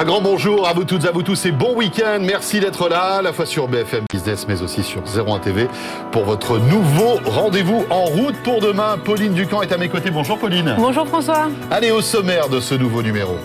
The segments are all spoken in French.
Un grand bonjour à vous toutes, à vous tous et bon week-end. Merci d'être là, à la fois sur BFM Business mais aussi sur 01 TV pour votre nouveau rendez-vous en route pour demain. Pauline Ducamp est à mes côtés. Bonjour Pauline. Bonjour François. Allez au sommaire de ce nouveau numéro.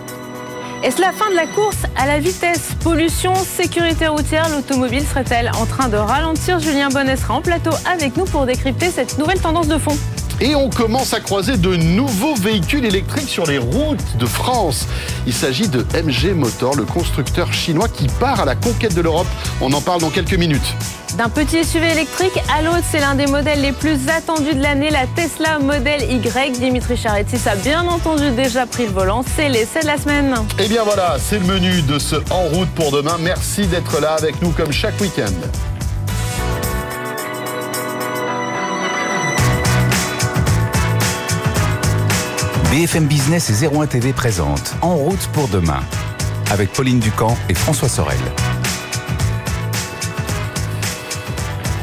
Est-ce la fin de la course à la vitesse? Pollution, sécurité routière, l'automobile serait-elle en train de ralentir Julien Bonnet sera en plateau avec nous pour décrypter cette nouvelle tendance de fond? Et on commence à croiser de nouveaux véhicules électriques sur les routes de France. Il s'agit de MG Motor, le constructeur chinois qui part à la conquête de l'Europe. On en parle dans quelques minutes. D'un petit SUV électrique à l'autre, c'est l'un des modèles les plus attendus de l'année, la Tesla Model Y. Dimitri Charetis a bien entendu déjà pris le volant. C'est l'essai de la semaine. Et bien voilà, c'est le menu de ce En route pour demain. Merci d'être là avec nous comme chaque week-end. BFM Business et 01 TV présente En route pour demain avec Pauline Ducamp et François Sorel.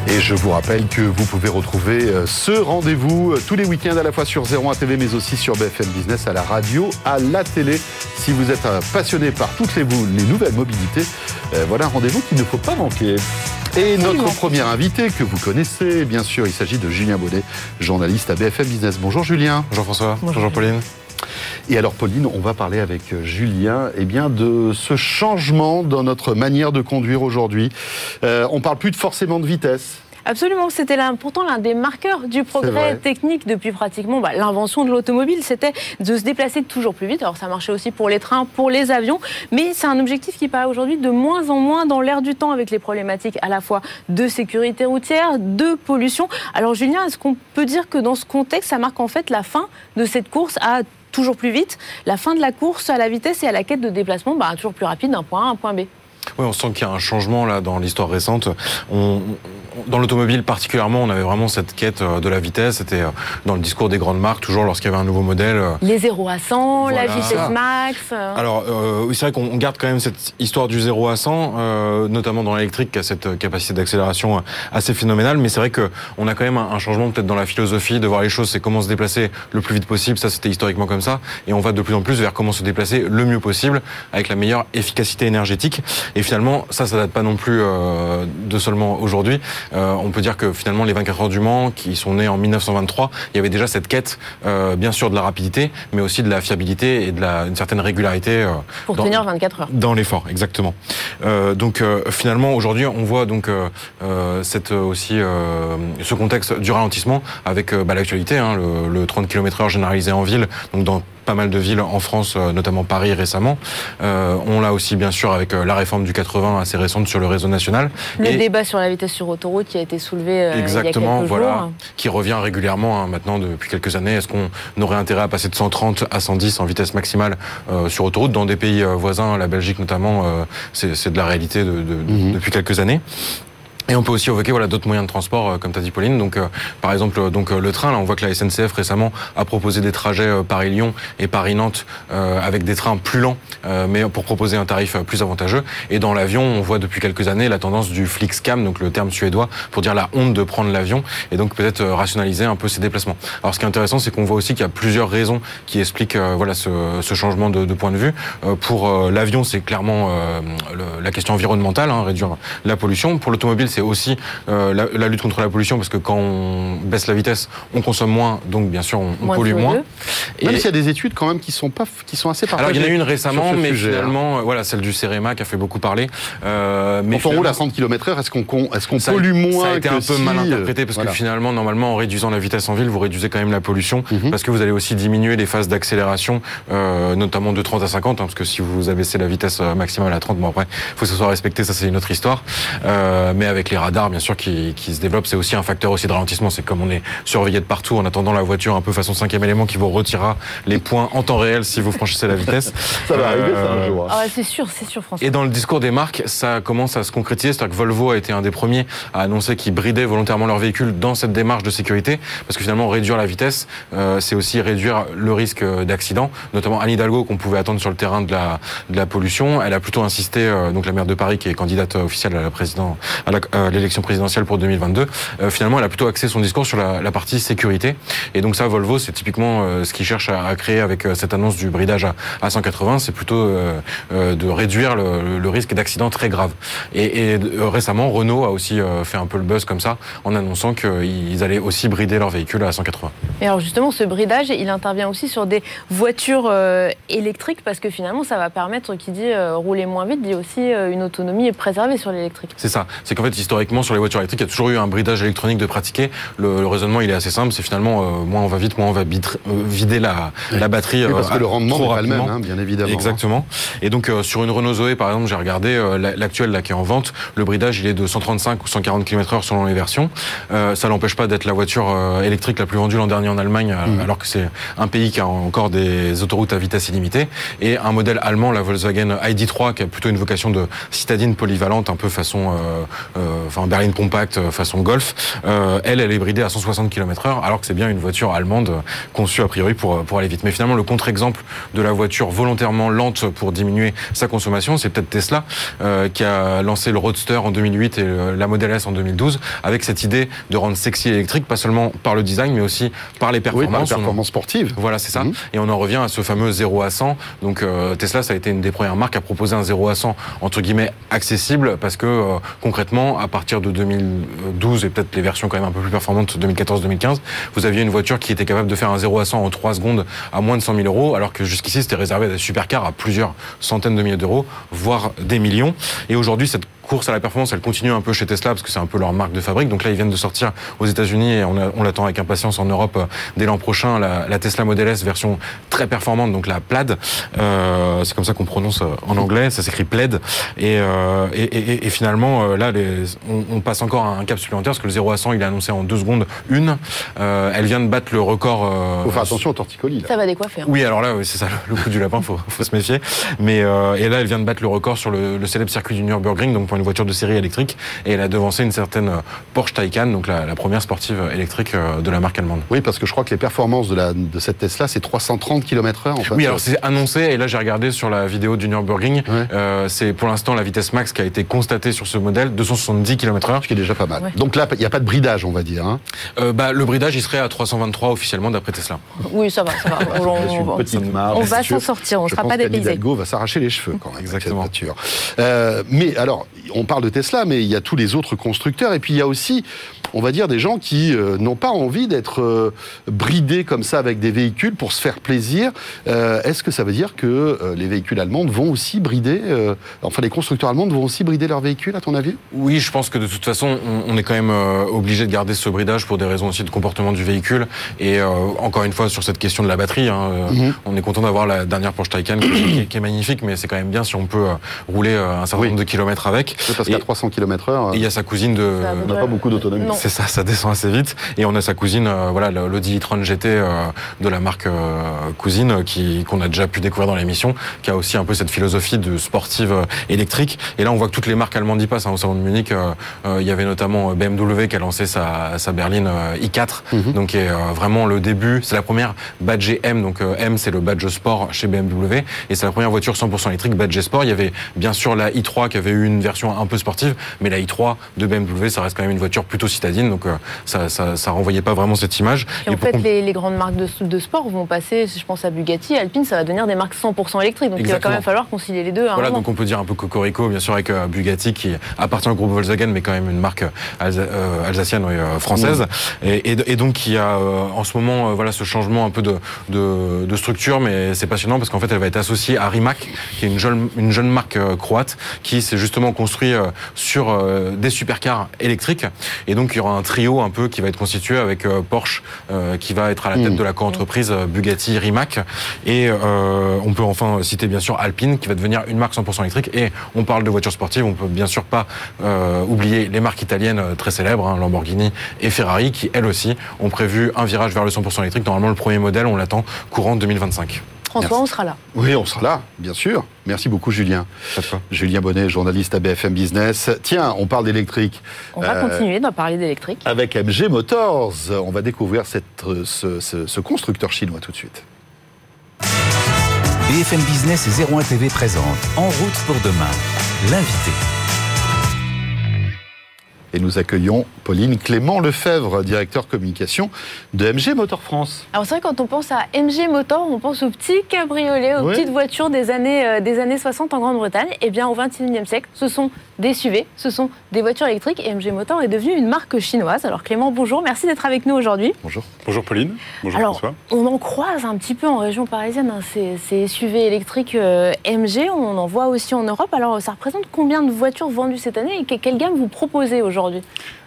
Et je vous rappelle que vous pouvez retrouver euh, ce rendez-vous euh, tous les week-ends à la fois sur 01 TV mais aussi sur BFM Business, à la radio, à la télé. Si vous êtes passionné par toutes les, les nouvelles mobilités, euh, voilà un rendez-vous qu'il ne faut pas manquer. Et notre premier invité que vous connaissez, bien sûr, il s'agit de Julien Baudet, journaliste à BFM Business. Bonjour Julien. Bonjour François. Bonjour, Pauline. Et alors Pauline, on va parler avec Julien eh bien, de ce changement dans notre manière de conduire aujourd'hui. Euh, on parle plus de forcément de vitesse. Absolument, c'était pourtant l'un des marqueurs du progrès technique depuis pratiquement bah, l'invention de l'automobile, c'était de se déplacer toujours plus vite. Alors ça marchait aussi pour les trains, pour les avions, mais c'est un objectif qui paraît aujourd'hui de moins en moins dans l'air du temps avec les problématiques à la fois de sécurité routière, de pollution. Alors Julien, est-ce qu'on peut dire que dans ce contexte, ça marque en fait la fin de cette course à toujours plus vite, la fin de la course à la vitesse et à la quête de déplacement bah, toujours plus rapide d'un point A à un point B? Oui, on sent qu'il y a un changement là dans l'histoire récente. On, dans l'automobile particulièrement, on avait vraiment cette quête euh, de la vitesse. C'était euh, dans le discours des grandes marques, toujours lorsqu'il y avait un nouveau modèle. Euh, Les 0 à 100, la vitesse max. Alors, oui, c'est vrai qu'on garde quand même cette histoire du 0 à 100, notamment dans l'électrique, qui a cette capacité d'accélération assez phénoménale. Mais c'est vrai qu'on a quand même un, changement peut-être dans la philosophie de voir les choses, c'est comment se déplacer le plus vite possible. Ça, c'était historiquement comme ça. Et on va de plus en plus vers comment se déplacer le mieux possible, avec la meilleure efficacité énergétique. Et finalement, ça, ça date pas non plus de seulement aujourd'hui. Euh, on peut dire que finalement les 24 heures du Mans, qui sont nés en 1923, il y avait déjà cette quête, euh, bien sûr de la rapidité, mais aussi de la fiabilité et de la, une certaine régularité. Euh, Pour tenir 24 heures. Dans l'effort, exactement. donc finalement aujourd'hui, on voit donc cette aussi ce contexte du ralentissement avec bah, l'actualité, hein, le, le 30 km/h généralisé en ville, donc dans pas mal de villes en France, euh, notamment Paris récemment. Euh, on l'a aussi bien sûr avec euh, la réforme du 80 assez récente sur le réseau national. Le débat sur la vitesse sur autoroute qui a été soulevé exactement, il y a voilà, jours. qui revient régulièrement hein, maintenant depuis quelques années. Est-ce qu'on aurait intérêt à passer de 130 à 110 en vitesse maximale sur autoroute dans des pays voisins, la Belgique notamment, c'est de la réalité de, de, mhm. depuis quelques années. Et on peut aussi évoquer voilà d'autres moyens de transport, euh, comme tu dit Pauline. Donc, euh, par exemple, euh, donc le train. Là, on voit que la SNCF récemment a proposé des trajets Paris-Lyon et Paris-Nantes avec des trains plus lents, mais pour proposer un tarif plus avantageux. Et dans l'avion, on voit depuis quelques années la tendance du Flixcam, donc le terme suédois pour dire la honte de prendre l'avion, et donc peut-être rationaliser un peu ses déplacements. Alors, ce qui est intéressant, c'est qu'on voit aussi qu'il y a plusieurs raisons qui expliquent voilà ce, ce changement de, de, point de vue. pour l'avion, c'est clairement la question environnementale, hein, réduire la pollution. Pour l'automobile, c'est aussi euh, la, lutte contre la pollution, parce que quand on baisse la vitesse, on consomme moins, donc bien sûr on, pollue moins. Et Même s'il y a des études quand même qui sont pas, qui sont assez partagées. Alors il y en a une récemment, mais finalement, euh, voilà, celle du CEREMA qui a fait beaucoup parler. Euh, mais quand on roule à 100 km/h, est-ce qu'on pollue moins Ça a été un peu mal interprété parce que finalement, normalement, en réduisant la vitesse en ville, vous réduisez quand même la pollution, mhm. parce que vous allez aussi diminuer les phases d'accélération, notamment de 30 à 50, hein, parce que si vous abaissez la vitesse maximale à 30, bon après, faut que ce soit respecté, ça c'est une autre histoire. mais avec les radars, bien sûr, qui, qui se développent, c'est aussi un facteur aussi de ralentissement. C'est comme on est surveillé de partout en attendant la voiture un peu façon cinquième élément qui vous retirera les points en temps réel si vous franchissez la vitesse. ça va arriver, ça, un jour. Hein. Ah c'est sûr, c'est sûr, François. Et dans le discours des marques, ça commence à se concrétiser. C'est-à-dire que Volvo a été un des premiers à annoncer qu'ils bridaient volontairement leur véhicule dans cette démarche de sécurité, parce que finalement, réduire la vitesse, euh, c'est aussi réduire le risque d'accident. Notamment Anne Hidalgo, qu'on pouvait attendre sur le terrain de la, de la pollution, elle a plutôt insisté, euh, donc la maire de Paris, qui est candidate officielle à la, président, à la, l'élection présidentielle pour 2022, finalement, elle a plutôt axé son discours sur la, la partie sécurité. Et donc ça, Volvo, c'est typiquement ce qu'il cherche à, à, créer avec cette annonce du bridage à, à 180, c'est plutôt de réduire le, le risque d'accident très grave. Et, et récemment, Renault a aussi fait un peu le buzz comme ça, en annonçant qu'ils allaient aussi brider leur véhicule à 180. Et alors justement, ce bridage, il intervient aussi sur des voitures euh, électriques parce que finalement, ça va permettre, qui dit euh, rouler moins vite, dit aussi euh, une autonomie préservée sur l'électrique. C'est ça. C'est qu'en fait, historiquement, sur les voitures électriques, il y a toujours eu un bridage électronique de pratiquer. Le, raisonnement, il est assez simple. C'est finalement, moins on va vite, moins on va vider la, la batterie. Oui, parce que le rendement n'est pas le même, hein, bien évidemment. Exactement. Et donc, sur une Renault Zoé, par exemple, j'ai regardé l'actuelle là qui est en vente. Le bridage, il est de 135 ou 140 km/h selon les versions. ça n'empêche pas d'être la voiture électrique la plus vendue l'an dernier en Allemagne, mmh. alors que c'est un pays qui a encore des autoroutes à vitesse illimitée, et un modèle allemand, la Volkswagen ID3, qui a plutôt une vocation de citadine polyvalente, un peu façon, euh, euh, enfin berline compact, euh, façon Golf. elle, elle est bridée à 160 km/h, alors que c'est bien une voiture allemande conçue a priori pour pour aller vite. Mais finalement, le contre-exemple de la voiture volontairement lente pour diminuer sa consommation, c'est peut-être Tesla qui a lancé le Roadster en 2008 et la Model S en 2012, avec cette idée de rendre sexy électrique, pas seulement par le design, mais aussi par les performances. Oui, par les performances sportives. Voilà, c'est ça. Mhm. Et on en revient à ce fameux 0 à 100. Donc euh, Tesla, ça a été une des premières marques à proposer un 0 à 100 entre guillemets accessible parce que euh, concrètement, à partir de 2012 et peut-être les versions quand même un peu plus performantes 2014-2015, vous aviez une voiture qui était capable de faire un 0 à 100 en 3 secondes à moins de 100 000 euros, alors que jusqu'ici c'était réservé à des supercars à plusieurs centaines de milliers d'euros, voire des millions. Et aujourd'hui, cette course à la performance, elle continue un peu chez Tesla parce que c'est un peu leur marque de fabrique. Donc là, ils viennent de sortir aux États-Unis et on, l'attend avec impatience en Europe euh, dès l'an prochain la, Tesla Model S version très performante, donc la Plaid. Euh, c'est comme ça qu'on prononce euh, en anglais. Ça s'écrit Plaid. Et, et, finalement, là, on, passe encore à un cap supplémentaire parce que le 0 à 100, il est annoncé en deux secondes une. elle vient de battre le record. faut faire attention au torticolis. Ça va décoiffer. Hein. Oui, alors là, c'est ça le coup du lapin. Faut, faut se méfier. Mais et là, elle vient de battre le record sur le, le célèbre circuit du Nürburgring, donc pour une voiture de série électrique et elle a devancé une certaine euh, Porsche Taycan, donc la, première sportive électrique euh, de la marque allemande. Oui, parce que je crois que les performances de, la, de cette Tesla, c'est 330 km/h. En fait. Oui, alors c'est annoncé et là j'ai regardé sur la vidéo du Nürburgring, euh, c'est pour l'instant la vitesse max qui a été constatée sur ce modèle, 270 km/h. Ce qui est déjà pas mal. Donc là, il n'y a pas de bridage, on va dire. Hein. bah, le bridage, il serait à 323 officiellement d'après Tesla. Oui, ça va, ça va. On, va s'en sortir, on ne sera pas dépaysé. va s'arracher les cheveux quand même. Exactement. mais alors, on parle de Tesla, mais il y a tous les autres constructeurs. Et puis il y a aussi, on va dire, des gens qui euh, n'ont pas envie d'être euh, bridés comme ça avec des véhicules pour se faire plaisir. Euh, est-ce que ça veut dire que les véhicules allemands vont aussi brider, enfin les constructeurs allemands vont aussi brider leurs véhicules, à ton avis? Oui, je pense que de toute façon, on, est quand même obligé de garder ce bridage pour des raisons aussi de comportement du véhicule. Et encore une fois, sur cette question de la batterie, hein, mhm. on est content d'avoir la dernière Porsche Taycan qui, est magnifique, mais c'est quand même bien si on peut rouler un certain nombre de kilomètres avec. Parce qu'à 300 km/h. Il y a sa cousine de. On n'a pas beaucoup d'autonomie. C'est ça, ça descend assez vite. Et on a sa cousine, euh, voilà, l'Audi e-tron GT euh, de la marque euh, cousine, qui qu'on a déjà pu découvrir dans l'émission, qui a aussi un peu cette philosophie de sportive électrique. Et là, on voit que toutes les marques allemandes y passent. Hein, au salon de Munich, il y avait notamment BMW qui a lancé sa, sa berline i4, mhm. donc qui est vraiment le début. C'est la première badge M, donc M c'est le badge sport chez BMW, et c'est la première voiture 100% électrique badge sport. Il y avait bien sûr la i3 qui avait eu une version un peu sportive, mais la i3 de BMW, ça reste quand même une voiture plutôt citadine, donc euh, ça, ça, renvoyait pas vraiment cette image. Et, en fait, les, grandes marques de, sport vont passer, je pense à Bugatti, Alpine, ça va devenir des marques 100% électriques, donc il va quand même falloir concilier les deux. voilà, donc on peut dire un peu Cocorico, bien sûr, avec euh, Bugatti qui appartient au groupe Volkswagen, mais quand même une marque euh, alsacienne et française, et, donc qui a en ce moment voilà ce changement un peu de, de, structure, mais c'est passionnant parce qu'en fait elle va être associée à Rimac, qui est une jeune, une jeune marque croate qui s'est justement construit sur euh, des supercars électriques. Et donc, il y aura un trio un peu qui va être constitué avec euh, Porsche, euh, qui va être à la tête mm. de la co-entreprise Bugatti Rimac. Et on peut enfin citer bien sûr Alpine, qui va devenir une marque 100% électrique. Et on parle de voitures sportives, on peut bien sûr pas oublier les marques italiennes très célèbres, hein, Lamborghini et Ferrari, qui elles aussi ont prévu un virage vers le 100% électrique. Normalement, le premier modèle, on l'attend courant 2025. François, on sera là. Oui, on sera là, bien sûr. Merci beaucoup, Julien. Julien Bonnet, journaliste à BFM Business. Tiens, on parle d'électrique. On va euh, continuer d'en parler d'électrique. Avec MG Motors. On va découvrir cette, ce, ce, constructeur chinois tout de suite. BFM Business et 01 TV présente En route pour demain. L'invité. Et nous accueillons Pauline Clément Lefebvre, directeur communication de MG Motor France. Alors c'est vrai, quand on pense à MG Motor, on pense aux petits cabriolets, aux petites voitures des années, euh, des années 60 en Grande-Bretagne. Eh bien, au XXIe siècle, ce sont des SUV, ce sont des voitures électriques et MG Motor est devenu une marque chinoise. Alors Clément, bonjour, merci d'être avec nous aujourd'hui. Bonjour. Bonjour Pauline. Bonjour Alors, François. On en croise un petit peu en région parisienne, hein, ces, ces, SUV électriques euh, MG, on en voit aussi en Europe. Alors ça représente combien de voitures vendues cette année et quelle gamme vous proposez aujourd'hui?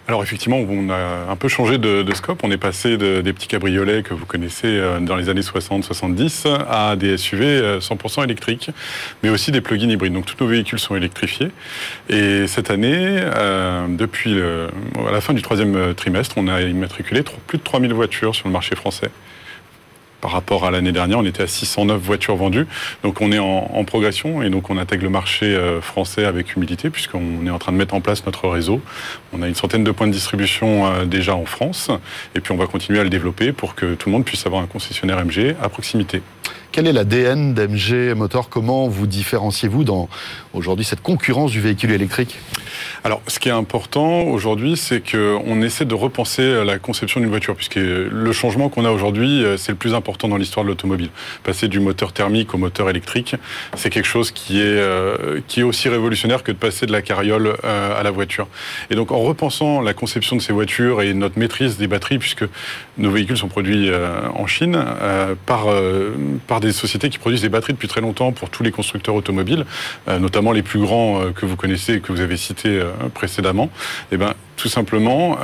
Alors effectivement, on a un peu changé de, scope. On est passé de, des petits cabriolets que vous connaissez euh, dans les années 60-70 à des SUV 100% euh, électriques, mais aussi des plug-in hybrides. Donc tous nos véhicules sont électrifiés. Et cette année, euh, depuis la fin du troisième trimestre, on a immatriculé plus de 3000 voitures sur le marché français par rapport à l'année dernière, on était à 609 voitures vendues. Donc on est en, progression et donc on intègre le marché euh, français avec humilité puisqu'on est en train de mettre en place notre réseau. On a une centaine de points de distribution euh, déjà en France et puis on va continuer à le développer pour que tout le monde puisse avoir un concessionnaire MG à proximité. Quel est l'ADN d'MG Motor? Comment vous différenciez-vous dans aujourd'hui cette concurrence du véhicule électrique Alors, ce qui est important aujourd'hui, c'est qu'on essaie de repenser la conception d'une voiture, puisque le changement qu'on a aujourd'hui, euh, c'est le plus important dans l'histoire de l'automobile. Passer du moteur thermique au moteur électrique, c'est quelque chose qui est, euh, qui est aussi révolutionnaire que de passer de la carriole euh, à la voiture. Et donc, en repensant la conception de ces voitures et notre maîtrise des batteries, puisque nos véhicules sont produits en Chine par, par des sociétés qui produisent des batteries depuis très longtemps pour tous les constructeurs automobiles, euh, les plus grands euh, que vous connaissez et que vous avez cités euh, précédemment. Eh ben, tout simplement,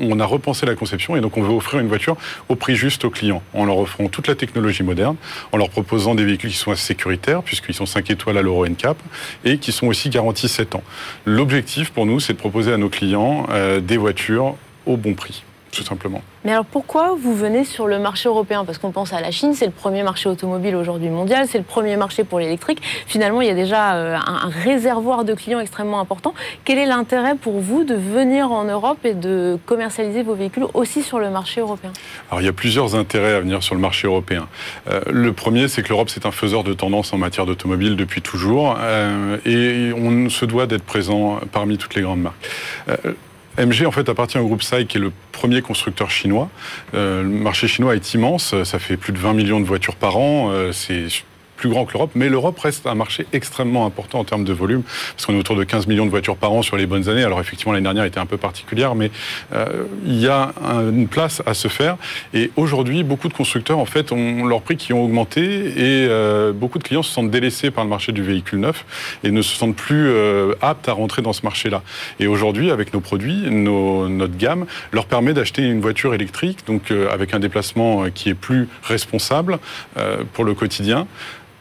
on a repensé la conception et donc on veut offrir une voiture au prix juste aux clients, en leur offrant toute la technologie moderne, en leur proposant des véhicules qui sont sécuritaires, puisqu'ils sont 5 étoiles à l'Euro NCAP, et qui sont aussi garantis 7 ans. L'objectif pour nous, c'est de proposer à nos clients des voitures au bon prix tout simplement. Mais alors pourquoi vous venez sur le marché européen? Parce qu'on pense à la Chine, c'est le premier marché automobile aujourd'hui mondial, c'est le premier marché pour l'électrique. Finalement, il y a déjà euh, un réservoir de clients extrêmement important. Quel est l'intérêt pour vous de venir en Europe et de commercialiser vos véhicules aussi sur le marché européen? Alors il y a plusieurs intérêts à venir sur le marché européen. Euh, le premier, c'est que l'Europe, c'est un faiseur de tendance en matière d'automobile depuis toujours euh, et on se doit d'être présent parmi toutes les grandes marques. MG en fait appartient au groupe SAI qui est le premier constructeur chinois. Euh, le marché chinois est immense, ça fait plus de 20 millions de voitures par an, euh, c'est plus grand que l'Europe, mais l'Europe reste un marché extrêmement important en termes de volume, parce qu'on est autour de 15 millions de voitures par an sur les bonnes années. Alors effectivement, l'année dernière était un peu particulière, mais euh, il y a une place à se faire. Et aujourd'hui, beaucoup de constructeurs, en fait, ont leurs prix qui ont augmenté et euh, beaucoup de clients se sentent délaissés par le marché du véhicule neuf et ne se sentent plus euh, aptes à rentrer dans ce marché-là. Et aujourd'hui, avec nos produits, nos, notre gamme leur permet d'acheter une voiture électrique, donc avec un déplacement qui est plus responsable pour le quotidien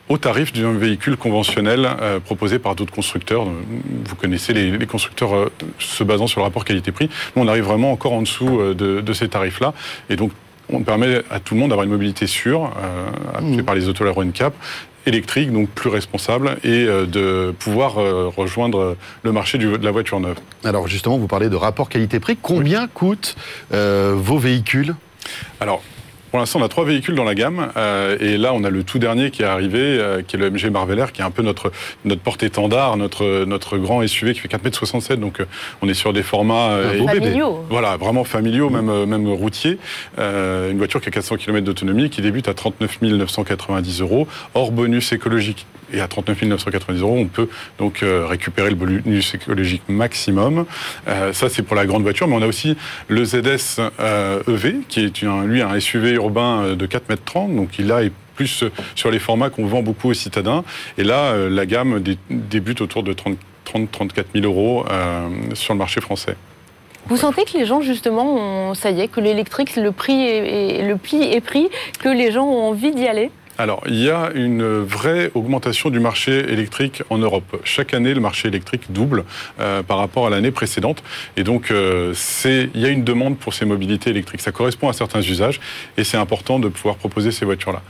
au tarif d'un véhicule conventionnel euh, proposé par d'autres constructeurs. Vous connaissez les, constructeurs euh, se basant sur le rapport qualité-prix. Nous, on arrive vraiment encore en dessous euh, de, ces tarifs-là. Et donc, on permet à tout le monde d'avoir une mobilité sûre, appelée mmh. par les autoleurs NCAP, électrique, donc plus responsable, et de pouvoir rejoindre le marché de la voiture neuve. Alors justement, vous parlez de rapport qualité-prix. Combien coûtent vos véhicules? Alors, pour l'instant, on a trois véhicules dans la gamme. Euh, et là, on a le tout dernier qui est arrivé, euh, qui est le MG Marvel qui est un peu notre, notre porte-étendard, notre, notre grand SUV qui fait 4,67 m. Donc, euh, on est sur des formats... familiaux. Voilà, vraiment familiaux, même, même routiers. une voiture qui a 400 km d'autonomie, qui débute à 39 990 euros, hors bonus écologique et à 39 990 euros, on peut donc euh, récupérer le bonus écologique maximum. Euh, ça, c'est pour la grande voiture, mais on a aussi le ZS euh, EV, qui est lui un SUV urbain de 4 mètres 30, donc il a plus sur les formats qu'on vend beaucoup aux citadins. Et là, la gamme débute autour de 30-34 000 euros sur le marché français. Vous sentez que les gens, justement, ça y est, que l'électrique, le prix le pli est pris, que les gens ont envie d'y aller? Alors, il y a une vraie augmentation du marché électrique en Europe. Chaque année, le marché électrique double euh, par rapport à l'année précédente. Et donc, euh, il y a une demande pour ces mobilités électriques. Ça correspond à certains usages et c'est important de pouvoir proposer ces voitures-là.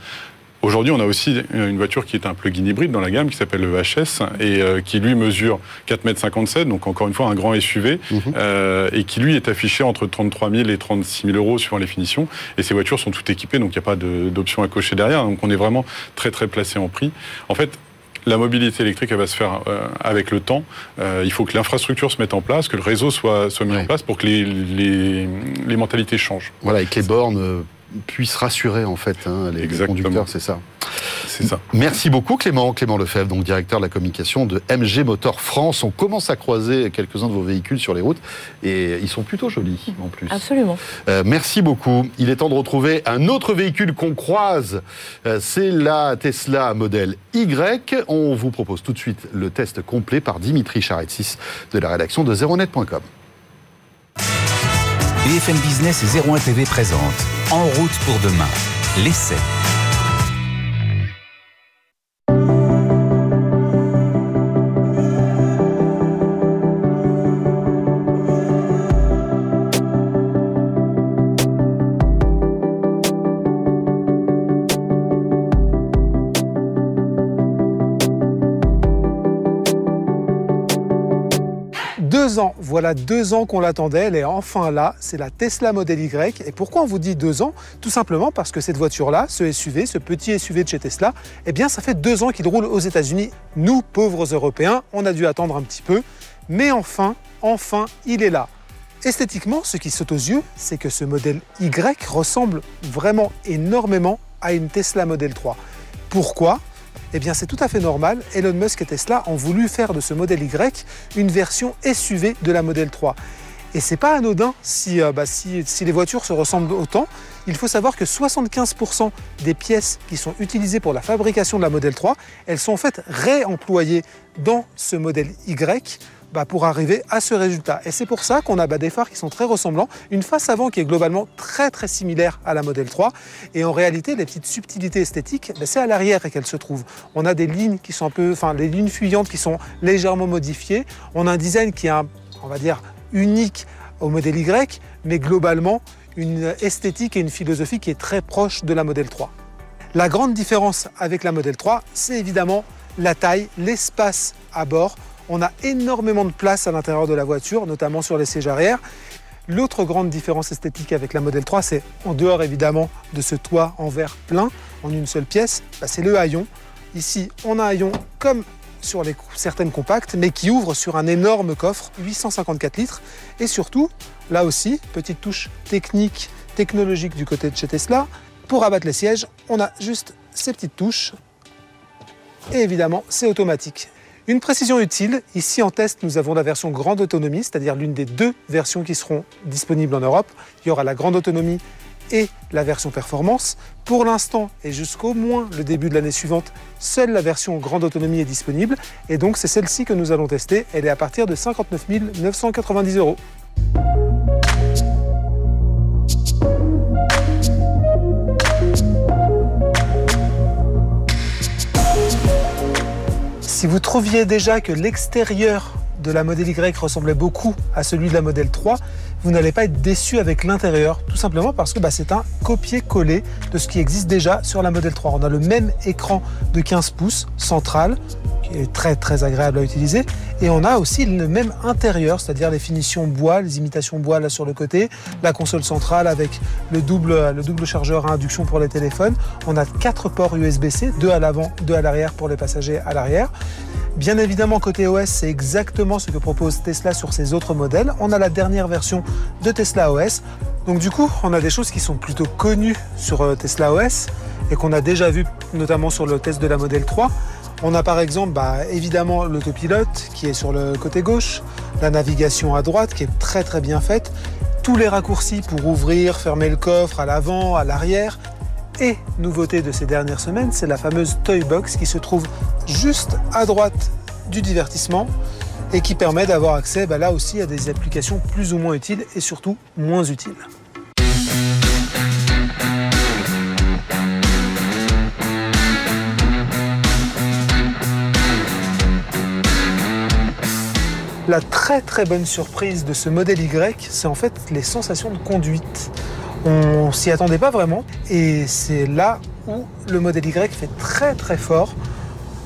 Aujourd'hui, on a aussi une voiture qui est un plug-in hybride dans la gamme qui s'appelle le HS et euh, qui lui mesure 4,57 m, donc encore une fois un grand SUV, mhm. euh, et qui lui est affiché entre 33 000 et 36 000 euros suivant les finitions. Et ces voitures sont toutes équipées, donc il n'y a pas d'option à cocher derrière. Donc on est vraiment très très placé en prix. En fait, La mobilité électrique, elle va se faire avec le temps. il faut que l'infrastructure se mette en place, que le réseau soit, soit mis en place pour que les, les, les mentalités changent. Voilà, et que les bornes puissent rassurer en fait hein, les, conducteurs, c'est ça. C'est ça. Merci beaucoup Clément, Clément Lefebvre, donc directeur de la communication de MG Motor France. On commence à croiser quelques-uns de vos véhicules sur les routes et ils sont plutôt jolis en plus. Absolument. Euh, merci beaucoup. Il est temps de retrouver un autre véhicule qu'on croise. Euh, c'est la Tesla modèle Y. On vous propose tout de suite le test complet par Dimitri Charetsis de la rédaction de zeronet.com. BFM Business et 01 TV présente En route pour demain, l'essai. Voilà deux ans qu'on l'attendait, elle est enfin là, c'est la Tesla Model Y. Et pourquoi on vous dit deux ans? Tout simplement parce que cette voiture-là, ce SUV, ce petit SUV de chez Tesla, eh bien ça fait deux ans qu'il roule aux États-Unis. Nous, pauvres Européens, on a dû attendre un petit peu, mais enfin, enfin, il est là. Esthétiquement, ce qui saute aux yeux, c'est que ce modèle Y ressemble vraiment énormément à une Tesla Model 3. Pourquoi? Eh bien c'est tout à fait normal. Elon Musk et Tesla ont voulu faire de ce modèle Y une version SUV de la Model 3. Et c'est pas anodin euh, bah, si, si, les voitures se ressemblent autant. Il faut savoir que 75% des pièces qui sont utilisées pour la fabrication de la Model 3, elles sont en fait réemployées dans ce modèle Y bah, pour arriver à ce résultat. Et c'est pour ça qu'on a bah, des phares qui sont très ressemblants, une face avant qui est globalement très très similaire à la Model 3, et en réalité les petites subtilités esthétiques, bah, c'est à l'arrière qu'elles se trouvent. On a des lignes qui sont un peu, enfin les lignes fuyantes qui sont légèrement modifiées, on a un design qui est, on va dire, unique au modèle Y, mais globalement une esthétique et une philosophie qui est très proche de la Model 3. La grande différence avec la Model 3, c'est évidemment la taille, l'espace à bord. On a énormément de place à l'intérieur de la voiture, notamment sur les sièges arrière. L'autre grande différence esthétique avec la Model 3, c'est en dehors évidemment de ce toit en verre plein, en une seule pièce, bah, c'est le haillon. Ici, on a un haillon comme sur les, certaines compactes, mais qui ouvre sur un énorme coffre, 854 litres. Et surtout, là aussi, petite touche technique, technologique du côté de chez Tesla. Pour abattre les sièges, on a juste ces petites touches. Et évidemment, c'est automatique. Une précision utile, ici en test, nous avons la version grande autonomie, c'est-à-dire l'une des deux versions qui seront disponibles en Europe. Il y aura la grande autonomie et la version performance. Pour l'instant et jusqu'au moins le début de l'année suivante, seule la version grande autonomie est disponible et donc c'est celle-ci que nous allons tester. Elle est à partir de 59 990 euros. Si vous trouviez déjà que l'extérieur de la modèle Y ressemblait beaucoup à celui de la modèle 3, vous n'allez pas être déçu avec l'intérieur, tout simplement parce que bah, c'est un copier-coller de ce qui existe déjà sur la modèle 3. On a le même écran de 15 pouces central, qui est très très agréable à utiliser, et on a aussi le même intérieur, c'est-à-dire les finitions bois, les imitations bois là sur le côté, la console centrale avec le double, le double chargeur à induction pour les téléphones. On a quatre ports USB-C, deux à l'avant, deux à l'arrière pour les passagers à l'arrière. Bien évidemment, côté OS, c'est exactement ce que propose Tesla sur ses autres modèles. On a la dernière version de Tesla OS. Donc du coup, on a des choses qui sont plutôt connues sur euh, Tesla OS et qu'on a déjà vu notamment sur le test de la modèle 3. On a par exemple bah, évidemment l'autopilote qui est sur le côté gauche, la navigation à droite qui est très très bien faite, tous les raccourcis pour ouvrir, fermer le coffre à l'avant, à l'arrière, et nouveauté de ces dernières semaines, c'est la fameuse Toy Box qui se trouve juste à droite du divertissement et qui permet d'avoir accès bah, là aussi à des applications plus ou moins utiles et surtout moins utiles. La très très bonne surprise de ce modèle Y, c'est en fait les sensations de conduite. On s'y attendait pas vraiment et c'est là où le modèle Y fait très très fort.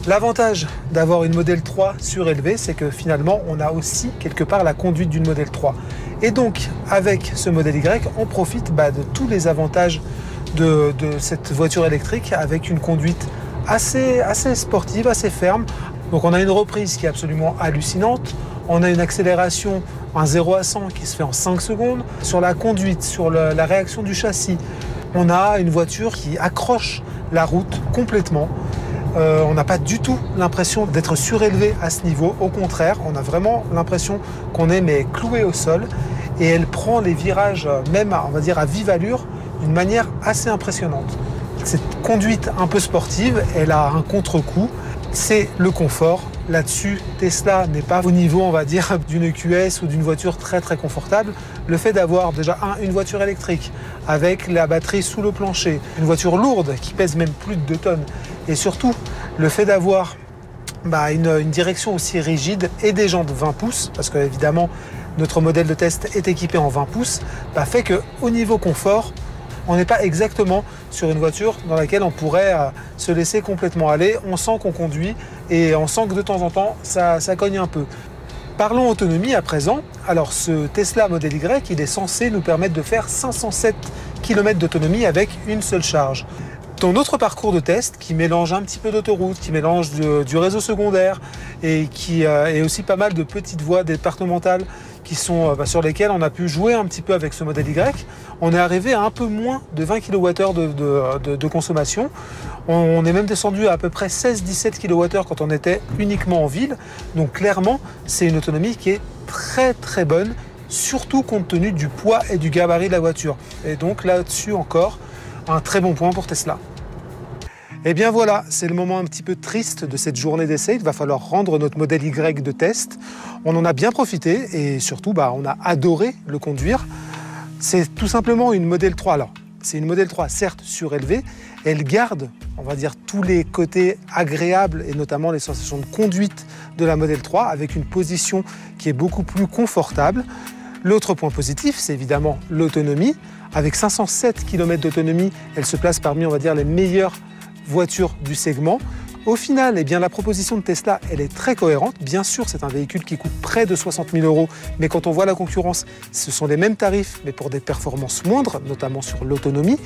L'avantage d'avoir une modèle 3 surélevée, c'est que finalement on a aussi quelque part la conduite d'une modèle 3. Et donc avec ce modèle Y, on profite bah, de tous les avantages de, cette voiture électrique avec une conduite assez, assez sportive, assez ferme. Donc on a une reprise qui est absolument hallucinante. On a une accélération, un 0 à 100 qui se fait en 5 secondes. Sur la conduite, sur la réaction du châssis, on a une voiture qui accroche la route complètement. Euh, on n'a pas du tout l'impression d'être surélevé à ce niveau. Au contraire, on a vraiment l'impression qu'on est mais cloué au sol. Et elle prend les virages, même on va dire à vive allure, d'une manière assez impressionnante. Cette conduite un peu sportive, elle a un contre-coup, c'est le confort. Là-dessus, Tesla n'est pas au niveau, on va dire, d'une QS ou d'une voiture très très confortable. Le fait d'avoir déjà une voiture électrique avec la batterie sous le plancher, une voiture lourde qui pèse même plus de 2 tonnes, et surtout le fait d'avoir bah, une, direction aussi rigide et des jantes 20 pouces, parce que évidemment notre modèle de test est équipé en 20 pouces, bah, fait qu'au niveau confort, on n'est pas exactement sur une voiture dans laquelle on pourrait euh, se laisser complètement aller. On sent qu'on conduit et on sent que de temps en temps, ça, cogne un peu. Parlons autonomie à présent. Alors ce Tesla Model Y, il est censé nous permettre de faire 507 km d'autonomie avec une seule charge. Dans notre parcours de test, qui mélange un petit peu d'autoroute, qui mélange du réseau secondaire et qui euh, est aussi pas mal de petites voies départementales euh, bah, sur lesquelles on a pu jouer un petit peu avec ce modèle Y, on est arrivé à un peu moins de 20 kWh de, consommation. On, est même descendu à à peu près 16-17 kWh quand on était uniquement en ville. Donc clairement, c'est une autonomie qui est très très bonne, surtout compte tenu du poids et du gabarit de la voiture. Et donc là-dessus encore, un très bon point pour Tesla. Eh bien voilà, c'est le moment un petit peu triste de cette journée d'essai. Il va falloir rendre notre modèle Y de test. On en a bien profité et surtout, bah, on a adoré le conduire. C'est tout simplement une modèle 3. Alors, c'est une modèle 3 certes surélevée. Elle garde, on va dire, tous les côtés agréables et notamment les sensations de conduite de la modèle 3 avec une position qui est beaucoup plus confortable. L'autre point positif, c'est évidemment l'autonomie. Avec 507 km d'autonomie, elle se place parmi, on va dire, les meilleures voitures du segment. Au final, eh bien, la proposition de Tesla, elle est très cohérente. Bien sûr, c'est un véhicule qui coûte près de 60 000 euros, mais quand on voit la concurrence, ce sont les mêmes tarifs, mais pour des performances moindres, notamment sur l'autonomie.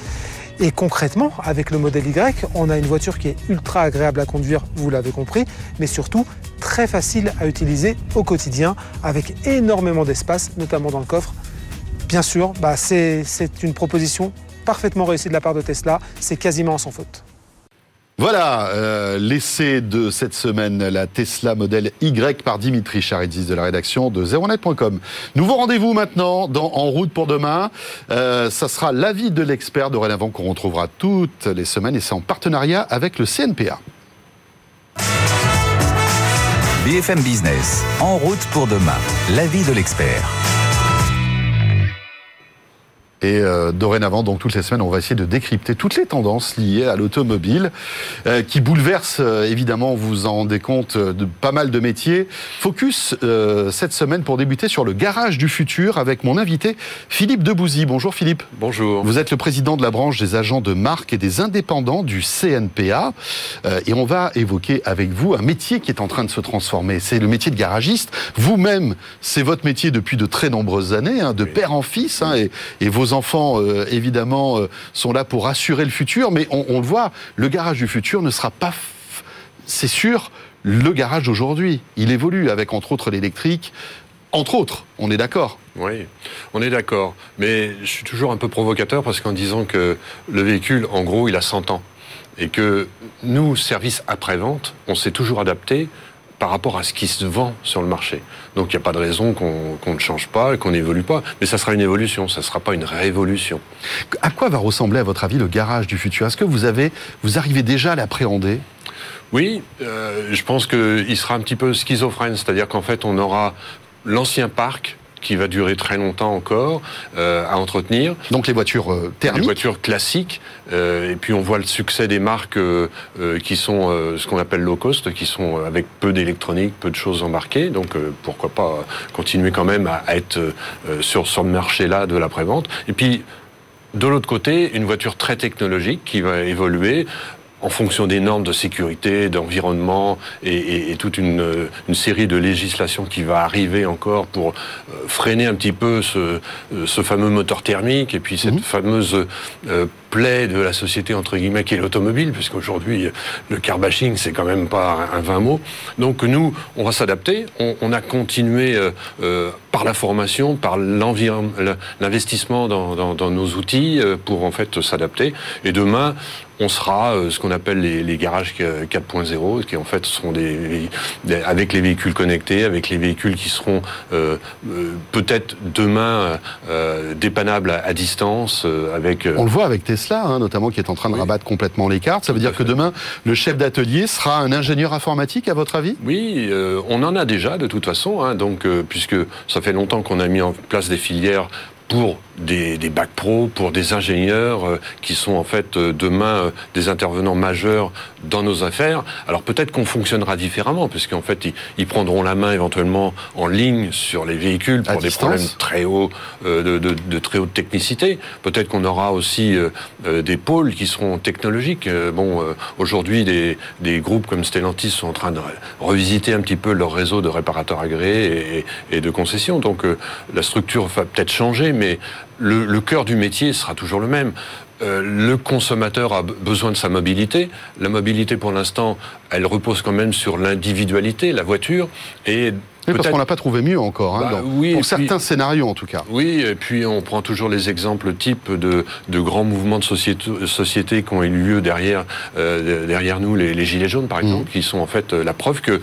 Et concrètement, avec le modèle Y, on a une voiture qui est ultra agréable à conduire, vous l'avez compris, mais surtout très facile à utiliser au quotidien, avec énormément d'espace, notamment dans le coffre. Bien sûr, bah, c'est une proposition parfaitement réussie de la part de Tesla, c'est quasiment sans faute. Voilà, euh, l'essai de cette semaine, la Tesla modèle Y par Dimitri Charidis de la rédaction de zeronet.com. Nouveau rendez-vous maintenant dans En route pour demain. Euh, ça sera l'avis de l'expert dorénavant qu'on retrouvera toutes les semaines et c'est en partenariat avec le CNPA. BFM Business, En route pour demain, l'avis de l'expert. Et euh, dorénavant, donc toutes les semaines, on va essayer de décrypter toutes les tendances liées à l'automobile euh, qui bouleversent, euh, évidemment, vous en rendez compte, de pas mal de métiers. Focus cette semaine pour débuter sur le garage du futur avec mon invité Philippe Debouzy. Bonjour Philippe. Bonjour. Vous êtes le président de la branche des agents de marque et des indépendants du CNPA. et on va évoquer avec vous un métier qui est en train de se transformer. C'est le métier de garagiste. Vous-même, c'est votre métier depuis de très nombreuses années, hein, de père en fils, hein, et, et vos enfants, euh, évidemment, euh, sont là pour assurer le futur, mais on, le voit, le garage du futur ne sera pas, c'est sûr, le garage d'aujourd'hui. Il évolue avec, entre autres, l'électrique, entre autres, on est d'accord. Oui, on est d'accord. Mais je suis toujours un peu provocateur parce qu'en disant que le véhicule, en gros, il a 100 ans. Et que nous, service après-vente, on s'est toujours adapté par rapport à ce qui se vend sur le marché. Donc il n'y a pas de raison qu'on ne change pas et qu'on n'évolue pas. Mais ça sera une évolution, ça ne sera pas une révolution. À quoi va ressembler, à votre avis, le garage du futur? Est-ce que vous, avez, vous arrivez déjà à l'appréhender? Oui, euh, je pense qu'il sera un petit peu schizophrène, c'est-à-dire qu'en fait, on aura l'ancien parc qui va durer très longtemps encore euh, à entretenir. Donc les voitures euh, thermiques Les voitures classiques. Euh, et puis on voit le succès des marques qui sont ce qu'on appelle low cost, qui sont avec peu d'électronique, peu de choses embarquées. Donc pourquoi pas continuer quand même à, être sur ce marché-là de la prévente. Et puis de l'autre côté, une voiture très technologique qui va évoluer en fonction des normes de sécurité, d'environnement et, toute une, série de législations qui va arriver encore pour euh, freiner un petit peu ce, ce fameux moteur thermique et puis cette mhm. fameuse euh, plaie de la société entre guillemets qui est l'automobile, puisqu'aujourd'hui le car bashing c'est quand même pas un, vain mot. Donc nous, on va s'adapter. On, a continué euh, par la formation, par l'investissement dans, dans, nos outils pour en fait s'adapter. Et demain, on sera euh, ce qu'on appelle les, garages 4.0, qui en fait seront des, avec les véhicules connectés, avec les véhicules qui seront euh, euh, peut-être demain dépannables à, distance. avec. On le voit avec Tesla, hein, notamment, qui est en train de rabattre complètement les cartes. Ça veut dire que demain, le chef d'atelier sera un ingénieur informatique, à votre avis? Oui, on en a déjà de toute façon, hein, donc puisque ça fait longtemps qu'on a mis en place des filières pour des, des bacs pro, pour des ingénieurs euh, qui sont en fait euh, demain euh, des intervenants majeurs dans nos affaires. Alors peut-être qu'on fonctionnera différemment, puisqu'en fait ils, prendront la main éventuellement en ligne sur les véhicules pour des problèmes très hauts de, de, de, très haute technicité. Peut-être qu'on aura aussi des pôles qui seront technologiques. bon, aujourd'hui des, des, groupes comme Stellantis sont en train de revisiter un petit peu leur réseau de réparateurs agréés et, et de concessions. Donc la structure va peut-être changer, mais le, cœur du métier sera toujours le même. Euh, le consommateur a besoin de sa mobilité. La mobilité, pour l'instant, elle repose quand même sur l'individualité, la voiture, et oui, parce qu'on n'a pas trouvé mieux encore, hein, bah pour certains scénarios en tout cas. Oui, et puis on prend toujours les exemples types de, de grands mouvements de société, société, qui ont eu lieu derrière, euh, derrière nous, les, les, Gilets jaunes par mmh. exemple, qui sont en fait la preuve que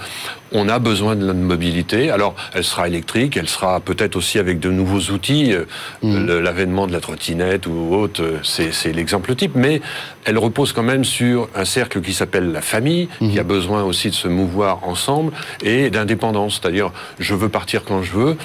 on a besoin de la mobilité. Alors, elle sera électrique, elle sera peut-être aussi avec de nouveaux outils. Euh, mmh. L'avènement de la trottinette ou autre, euh, c'est l'exemple type. Mais elle repose quand même sur un cercle qui s'appelle la famille, qui a besoin aussi de se mouvoir ensemble et d'indépendance. C'est-à-dire, je veux partir quand je veux.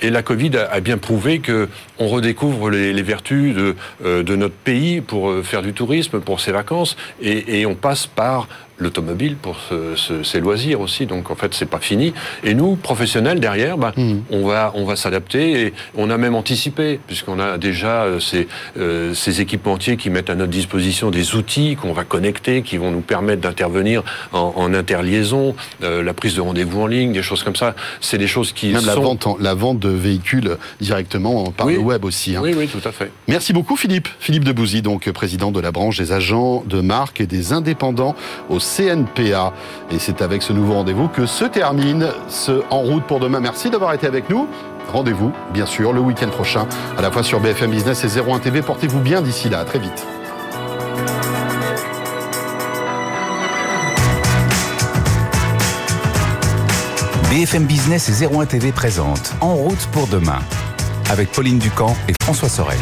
Et la Covid a, bien prouvé que on redécouvre les, vertus de, euh, de, notre pays pour faire du tourisme, pour ses vacances, et, et on passe par l'automobile pour ses loisirs aussi. Donc en fait, c'est pas fini. Et nous, professionnels derrière, hmm. on va on va s'adapter et on a même anticipé puisqu'on a déjà euh, ces, euh, ces équipementiers qui mettent à notre disposition des outils qu'on va connecter, qui vont nous permettre d'intervenir en, interliaison, euh, la prise de rendez-vous en ligne, des choses comme ça. C'est des choses qui même sont... la vente la vente de véhicules directement par le web aussi. Hein. Oui, oui, tout à fait. Merci beaucoup, Philippe. Philippe Debouzy, donc président de la branche des agents de marque et des indépendants au CNPA. Et c'est avec ce nouveau rendez-vous que se termine ce En route pour demain. Merci d'avoir été avec nous. Rendez-vous, bien sûr, le week-end prochain, à la fois sur BFM Business et 01 TV. Portez-vous bien d'ici là. À très vite. BFM Business et 01 TV présente En route pour demain avec Pauline Ducamp et François Sorel.